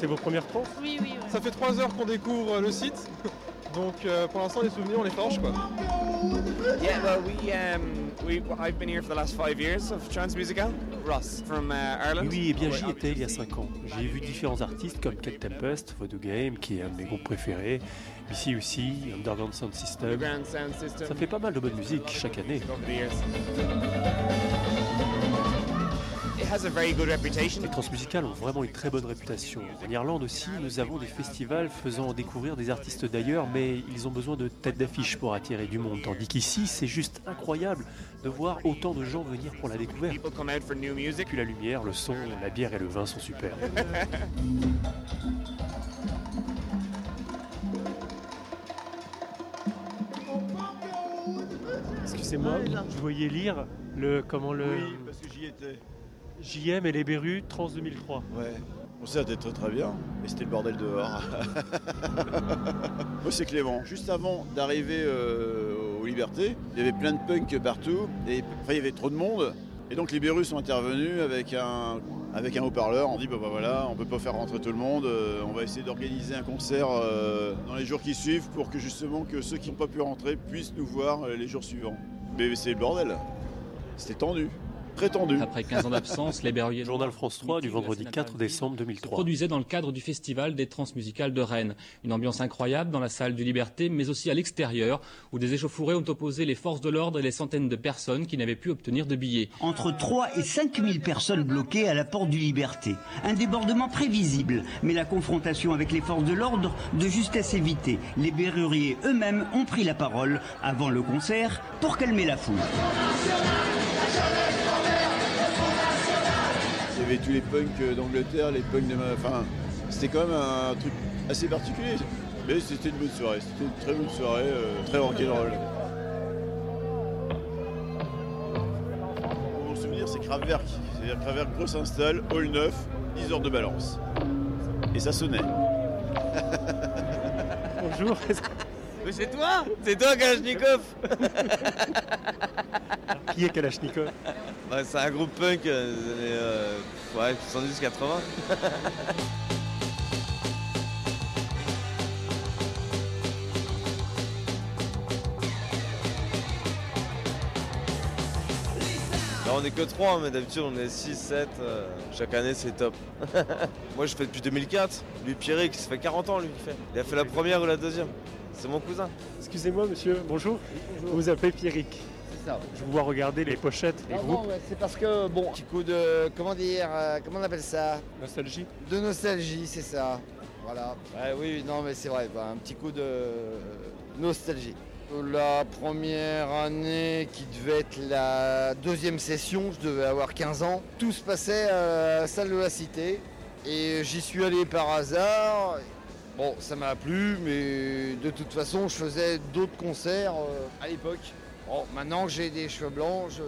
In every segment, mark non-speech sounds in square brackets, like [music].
C'est vos premières trans Oui, oui, oui. Ça fait trois heures qu'on découvre le site. [laughs] Donc euh, pour l'instant les souvenirs on les forge quoi. Yeah, well, we um, we I've been here for the last five years of Transmusical. Ross from uh, Ireland. Oui, et bien j'y étais il y a 5 ans. J'ai vu différents artistes comme Cat Tempest, Voodoo Game, qui est un de mes groupes préférés, ici aussi, Underground Sound System. Underground Sound System. Ça fait pas mal de bonne musique chaque année. Has a very good reputation. Les transmusicales ont vraiment une très bonne réputation. En Irlande aussi, nous avons des festivals faisant découvrir des artistes d'ailleurs, mais ils ont besoin de têtes d'affiche pour attirer du monde. Tandis qu'ici, c'est juste incroyable de voir autant de gens venir pour la découverte. Puis la lumière, le son, la bière et le vin sont super. [laughs] Excusez-moi, je voyais lire le comment le Oui, parce que j'y étais. JM et les Berus Trans 2003. Ouais. Bon, ça était très très bien. Et c'était le bordel dehors. [laughs] Moi, c'est Clément. Juste avant d'arriver euh, aux Libertés, il y avait plein de punk partout. Et enfin, il y avait trop de monde. Et donc, les Bérus sont intervenus avec un, avec un haut-parleur. On dit, bah, bah, voilà, on peut pas faire rentrer tout le monde. euh, on va essayer d'organiser un concert euh, dans les jours qui suivent pour que justement que ceux qui n'ont pas pu rentrer puissent nous voir euh, les jours suivants. Mais c'est le bordel. C'était tendu. Après 15 ans d'absence, les Berruyers Journal France 3 du vendredi 4 décembre se 2003. produisait dans le cadre du festival des transmusicales de Rennes. Une ambiance incroyable dans la salle du Liberté, mais aussi à l'extérieur, où des échauffourées ont opposé les forces de l'ordre et les centaines de personnes qui n'avaient pu obtenir de billets. Entre 3 et 5 000 personnes bloquées à la porte du Liberté. Un débordement prévisible, mais la confrontation avec les forces de l'ordre de justesse évitée. Les berruriers eux-mêmes ont pris la parole avant le concert pour calmer la foule. Avait tous les punks euh, d'Angleterre, les punks de ma... Enfin, c'était quand même un truc assez particulier. Mais c'était une bonne soirée. C'était une très bonne soirée, euh, très rock'n'roll. Mon souvenir, c'est Kraftwerk. C'est-à-dire Kraftwerk gros s'installe, hall 9, 10 heures de balance. Et ça sonnait. Bonjour. [laughs] Mais c'est toi C'est toi, Kalashnikov [laughs] Qui est Kalashnikov Ouais, c'est un groupe punk euh, des années euh, ouais, 70-80. [laughs] Là on est que 3 mais d'habitude on est 6, 7, chaque année c'est top. [laughs] Moi je fais depuis 2004, lui Pierrick, ça fait 40 ans lui qui fait. Il a fait la première ou la deuxième. C'est mon cousin. Excusez-moi monsieur, bonjour. Vous vous appelez Pierrick. C'est ça. Je vous vois regarder les pochettes, les Non, groupes. non, ouais, c'est parce que, bon, petit coup de, comment dire, euh, comment on appelle ça? Nostalgie De nostalgie, c'est ça. Voilà. Ouais, oui, non, mais c'est vrai, bah, un petit coup de nostalgie. La première année qui devait être la deuxième session, je devais avoir 15 ans, tout se passait à la salle de la cité et j'y suis allé par hasard. Bon, ça m'a plu, mais de toute façon, je faisais d'autres concerts euh, à l'époque. Bon, maintenant que j'ai des cheveux blancs, je...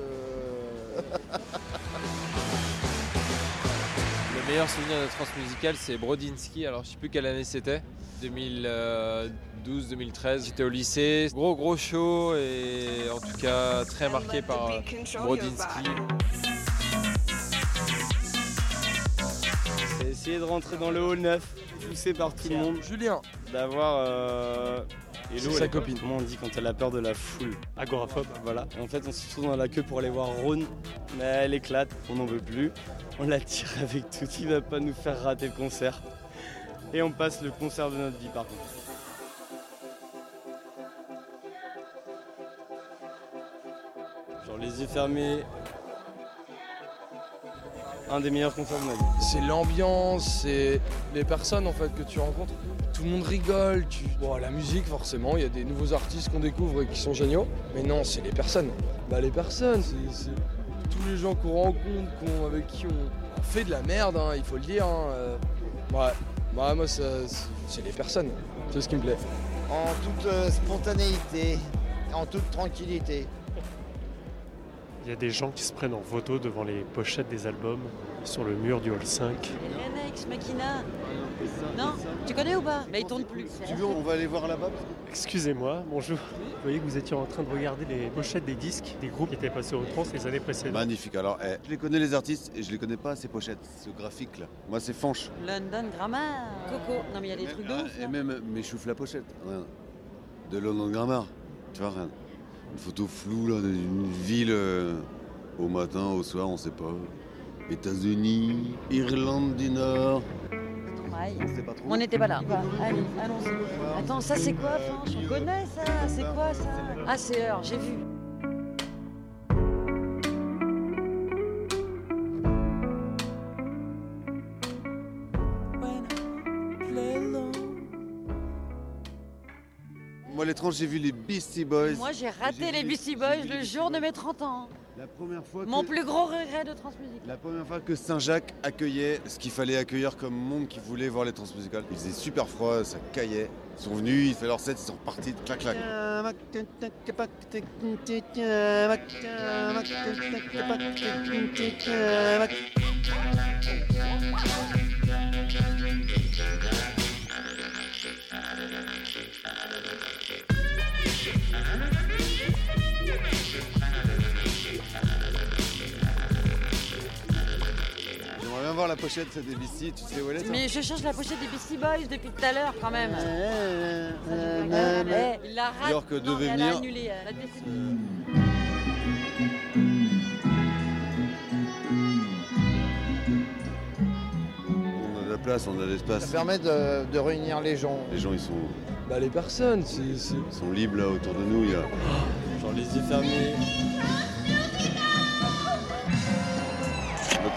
Le meilleur souvenir de Transmusical, c'est Brodinski. Alors, je sais plus quelle année c'était. 2012-2013. J'étais au lycée. Gros, gros show et en tout cas très marqué par Brodinski. C'est essayer de rentrer dans le hall 9, poussé par tout le monde. Julien. D'avoir. Euh... Hello, sa copine. Comment on dit quand elle a peur de la foule Agoraphobe. Voilà. Et en fait, on se retrouve dans la queue pour aller voir Rhône. Mais elle éclate, on n'en veut plus. On la tire avec tout. Il va pas nous faire rater le concert. Et on passe le concert de notre vie par contre. Genre les yeux fermés. Un des meilleurs concerts de ma vie. C'est l'ambiance, c'est les personnes en fait que tu rencontres. Tout le monde rigole. Tu... Bon, la musique, forcément, il y a des nouveaux artistes qu'on découvre et qui sont géniaux. Mais non, c'est les personnes. Bah, les personnes, c'est tous les gens qu'on rencontre, qu'on- avec qui on... on fait de la merde, hein, il faut le dire. hein, euh. Ouais, Bah, moi, ça, c'est- c'est les personnes. C'est ce qui me plaît? en toute euh, spontanéité, en toute tranquillité. Il y a des gens qui se prennent en photo devant les pochettes des albums. sur le mur du hall 5. Ex Machina. Non Tu connais ou pas? Mais il tourne plus. Tu veux, on va aller voir là-bas Excusez-moi, bonjour. Vous voyez que vous étiez en train de regarder les pochettes des disques des groupes qui étaient passés au trans les années précédentes. Magnifique. Alors, eh, je les connais les artistes et je les connais pas ces pochettes, ce graphique là. Moi, c'est Fanche. London Grammar. Coco. Non mais il y a des trucs de Ah, ouf. Et là. même mes choufles la pochette. De London Grammar. Tu vois, regarde. Une photo floue là d'une ville euh, au matin, au soir, on sait pas. États-Unis, Irlande du Nord. Aïe. On n'était pas là. Allez, allons-y. Attends, ça c'est quoi, Fanche On connaît ça C'est quoi ça? Ah, c'est Heure, j'ai vu. Moi, l'étrange, j'ai vu les Beastie Boys. Moi, j'ai raté les Beastie Boys le jour de mes 30 ans. La première fois Mon que- plus gros regret de Transmusique. La première fois que Saint-Jacques accueillait ce qu'il fallait accueillir comme monde qui voulait voir les transmusicales. Il faisait super froid, ça caillait. Ils sont venus, ils fait leur set, ils sont repartis, clac clac. Voir la pochette des Beastie, tu sais où elle est Mais je cherche la pochette des Beastie Boys depuis tout à l'heure quand même. Euh, il la rate. York Non, devait elle a venir. annulé, elle a décidé. On a de la place, on a de l'espace. Ça permet de, de réunir les gens. Les gens ils sont, Bah les personnes, c'est... c'est- ils sont libres là autour de nous. Il y a... Genre les yeux fermés.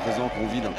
Présent qu'on vit là.